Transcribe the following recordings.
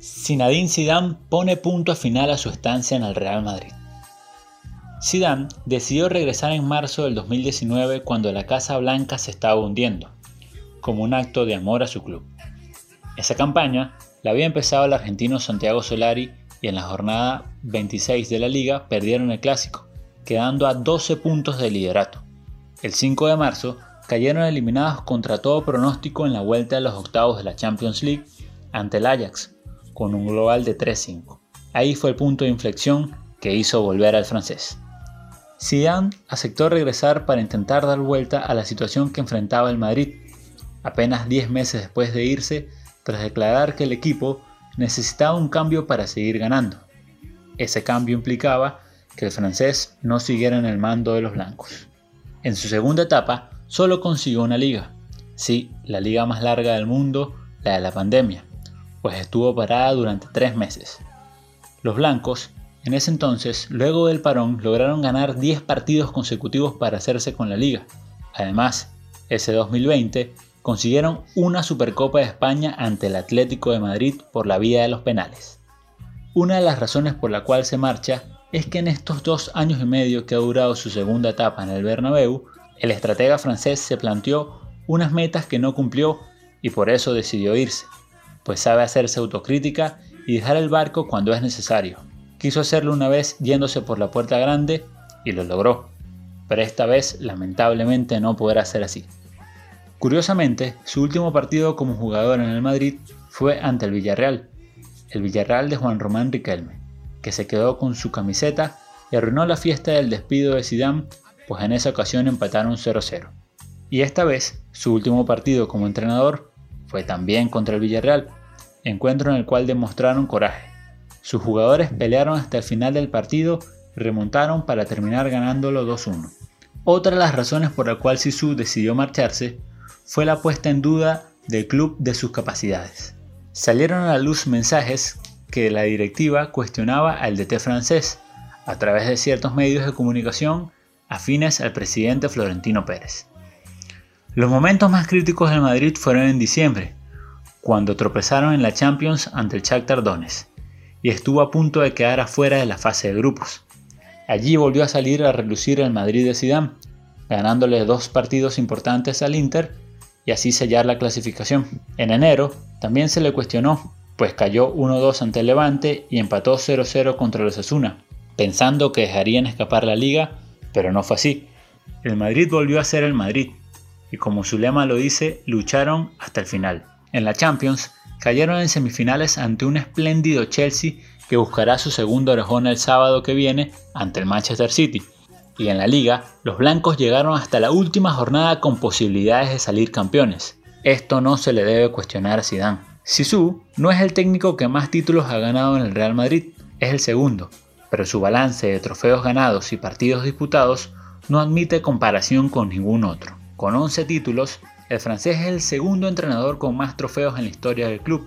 Zinedine Zidane pone punto final a su estancia en el Real Madrid. Zidane decidió regresar en marzo del 2019 cuando la Casa Blanca se estaba hundiendo, como un acto de amor a su club. Esa campaña la había empezado el argentino Santiago Solari y en la jornada 26 de la liga perdieron el clásico, quedando a 12 puntos de liderato. El 5 de marzo cayeron eliminados contra todo pronóstico en la vuelta de los octavos de la Champions League ante el Ajax, con un global de 3-5. Ahí fue el punto de inflexión que hizo volver al francés. Zidane aceptó regresar para intentar dar vuelta a la situación que enfrentaba el Madrid, apenas 10 meses después de irse, tras declarar que el equipo necesitaba un cambio para seguir ganando. Ese cambio implicaba que el francés no siguiera en el mando de los blancos. En su segunda etapa, solo consiguió una liga. Sí, la liga más larga del mundo, la de la pandemia, pues estuvo parada durante tres meses. Los blancos en ese entonces, luego del parón, lograron ganar 10 partidos consecutivos para hacerse con la liga. Además, ese 2020 consiguieron una Supercopa de España ante el Atlético de Madrid por la vía de los penales. Una de las razones por la cual se marcha es que en estos dos años y medio que ha durado su segunda etapa en el Bernabéu, el estratega francés se planteó unas metas que no cumplió y por eso decidió irse, pues sabe hacerse autocrítica y dejar el barco cuando es necesario. Quiso hacerlo una vez yéndose por la puerta grande y lo logró, pero esta vez lamentablemente no podrá ser así. Curiosamente, su último partido como jugador en el Madrid fue ante el Villarreal, el Villarreal de Juan Román Riquelme, que se quedó con su camiseta y arruinó la fiesta del despido de Zidane, pues en esa ocasión empataron 0-0. Y esta vez, su último partido como entrenador fue también contra el Villarreal, encuentro en el cual demostraron coraje, sus jugadores pelearon hasta el final del partido y remontaron para terminar ganándolo 2-1. Otra de las razones por la cual Sisu decidió marcharse fue la puesta en duda del club de sus capacidades. Salieron a la luz mensajes que la directiva cuestionaba al DT francés a través de ciertos medios de comunicación afines al presidente Florentino Pérez. Los momentos más críticos del Madrid fueron en diciembre, cuando tropezaron en la Champions ante el Shakhtar Donetsk y estuvo a punto de quedar afuera de la fase de grupos. Allí volvió a salir a relucir el Madrid de Zidane, ganándole dos partidos importantes al Inter y así sellar la clasificación. En enero también se le cuestionó, pues cayó 1-2 ante el Levante y empató 0-0 contra los Asuna, pensando que dejarían escapar la liga, pero no fue así. El Madrid volvió a ser el Madrid, y como su lema lo dice, lucharon hasta el final. En la Champions, cayeron en semifinales ante un espléndido Chelsea que buscará su segundo orejón el sábado que viene ante el Manchester City. Y en la liga, los blancos llegaron hasta la última jornada con posibilidades de salir campeones. Esto no se le debe cuestionar a Zidane. Sisu no es el técnico que más títulos ha ganado en el Real Madrid, es el segundo, pero su balance de trofeos ganados y partidos disputados no admite comparación con ningún otro. Con 11 títulos, el francés es el segundo entrenador con más trofeos en la historia del club.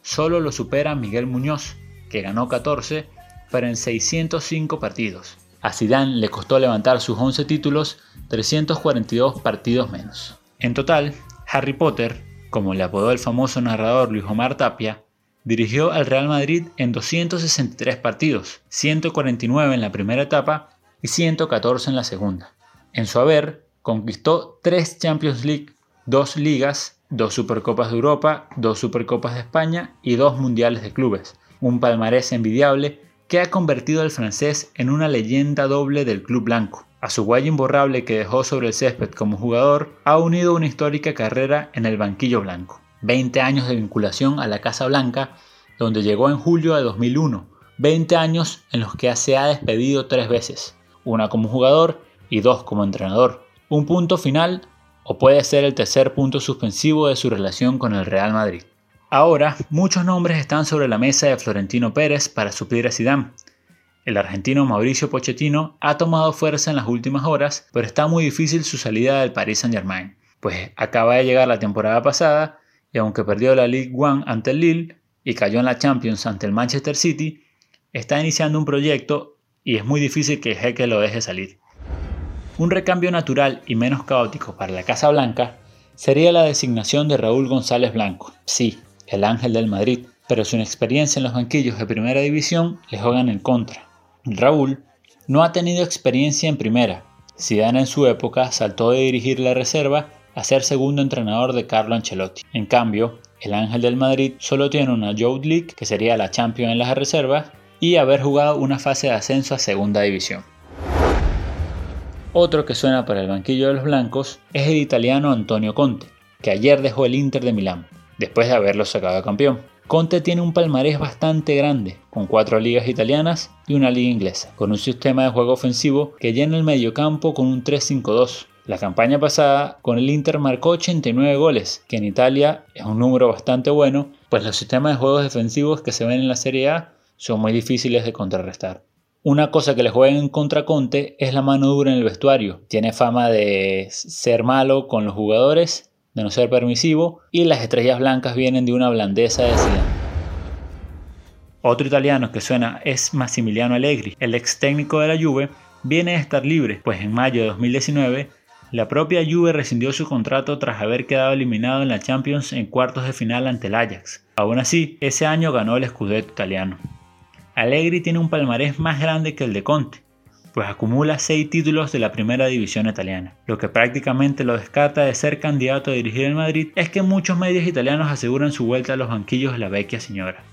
Solo lo supera Miguel Muñoz, que ganó 14, pero en 605 partidos. A Zidane le costó levantar sus 11 títulos 342 partidos menos. En total, Harry Potter, como le apodó el famoso narrador Luis Omar Tapia, dirigió al Real Madrid en 263 partidos, 149 en la primera etapa y 114 en la segunda. En su haber, conquistó 3 Champions League, dos ligas, dos Supercopas de Europa, dos Supercopas de España y dos Mundiales de Clubes. Un palmarés envidiable que ha convertido al francés en una leyenda doble del club blanco. A su huella imborrable que dejó sobre el césped como jugador, ha unido una histórica carrera en el banquillo blanco. 20 años de vinculación a la Casa Blanca, donde llegó en julio de 2001. 20 años en los que se ha despedido tres veces, una como jugador y dos como entrenador. Un punto final o puede ser el tercer punto suspensivo de su relación con el Real Madrid. Ahora, muchos nombres están sobre la mesa de Florentino Pérez para suplir a Zidane. El argentino Mauricio Pochettino ha tomado fuerza en las últimas horas, pero está muy difícil su salida del Paris Saint-Germain, pues acaba de llegar la temporada pasada y aunque perdió la Ligue 1 ante el Lille y cayó en la Champions ante el Manchester City, está iniciando un proyecto y es muy difícil que Jeque lo deje salir. Un recambio natural y menos caótico para la Casa Blanca sería la designación de Raúl González Blanco, sí, el ángel del Madrid, pero su experiencia en los banquillos de primera división le juegan en contra. Raúl no ha tenido experiencia en primera. Zidane en su época saltó de dirigir la reserva a ser segundo entrenador de Carlo Ancelotti. En cambio, el ángel del Madrid solo tiene una Youth League, que sería la Champions en las reservas, y haber jugado una fase de ascenso a segunda división. Otro que suena para el banquillo de los blancos es el italiano Antonio Conte, que ayer dejó el Inter de Milán, después de haberlo sacado campeón. Conte tiene un palmarés bastante grande, con cuatro ligas italianas y una liga inglesa, con un sistema de juego ofensivo que llena el mediocampo con un 3-5-2. La campaña pasada con el Inter marcó 89 goles, que en Italia es un número bastante bueno, pues los sistemas de juegos defensivos que se ven en la Serie A son muy difíciles de contrarrestar. Una cosa que le juega en contra Conte es la mano dura en el vestuario. Tiene fama de ser malo con los jugadores, de no ser permisivo, y las estrellas blancas vienen de una blandeza de Zidane. Otro italiano que suena es Massimiliano Allegri, el ex técnico de la Juve, viene a estar libre, pues en mayo de 2019 la propia Juve rescindió su contrato tras haber quedado eliminado en la Champions en cuartos de final ante el Ajax. Aún así, ese año ganó el Scudetto italiano. Allegri tiene un palmarés más grande que el de Conte, pues acumula 6 títulos de la primera división italiana. Lo que prácticamente lo descarta de ser candidato a dirigir el Madrid es que muchos medios italianos aseguran su vuelta a los banquillos de la vecchia señora.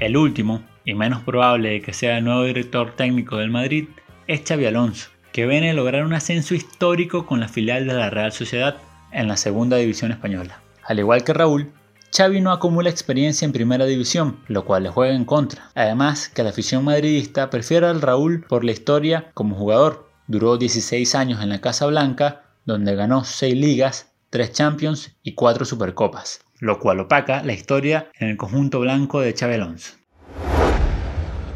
El último, y menos probable de que sea el nuevo director técnico del Madrid, es Xavi Alonso, que viene a lograr un ascenso histórico con la filial de la Real Sociedad en la segunda división española. Al igual que Raúl, Xavi no acumula experiencia en primera división, lo cual le juega en contra. Además, que la afición madridista prefiere al Raúl por la historia como jugador. Duró 16 años en la Casa Blanca, donde ganó 6 ligas, 3 Champions y 4 Supercopas, lo cual opaca la historia en el conjunto blanco de Xavi Alonso.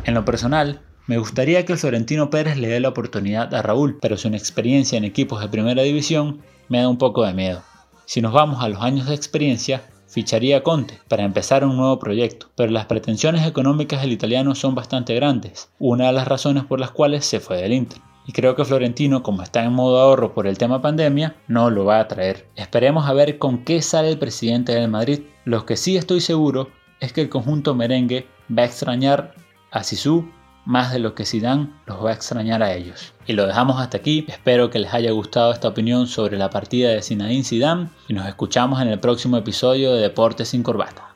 En lo personal, me gustaría que el Florentino Pérez le dé la oportunidad a Raúl, pero su experiencia en equipos de primera división me da un poco de miedo. Si nos vamos a los años de experiencia, ficharía Conte para empezar un nuevo proyecto, pero las pretensiones económicas del italiano son bastante grandes, una de las razones por las cuales se fue del Inter. Y creo que Florentino, como está en modo ahorro por el tema pandemia, no lo va a traer. Esperemos a ver con qué sale el presidente del Madrid. Lo que sí estoy seguro es que el conjunto merengue va a extrañar a Sisu más de lo que Zidane los va a extrañar a ellos. Y lo dejamos hasta aquí, espero que les haya gustado esta opinión sobre la partida de Zinedine Zidane y nos escuchamos en el próximo episodio de Deportes sin Corbata.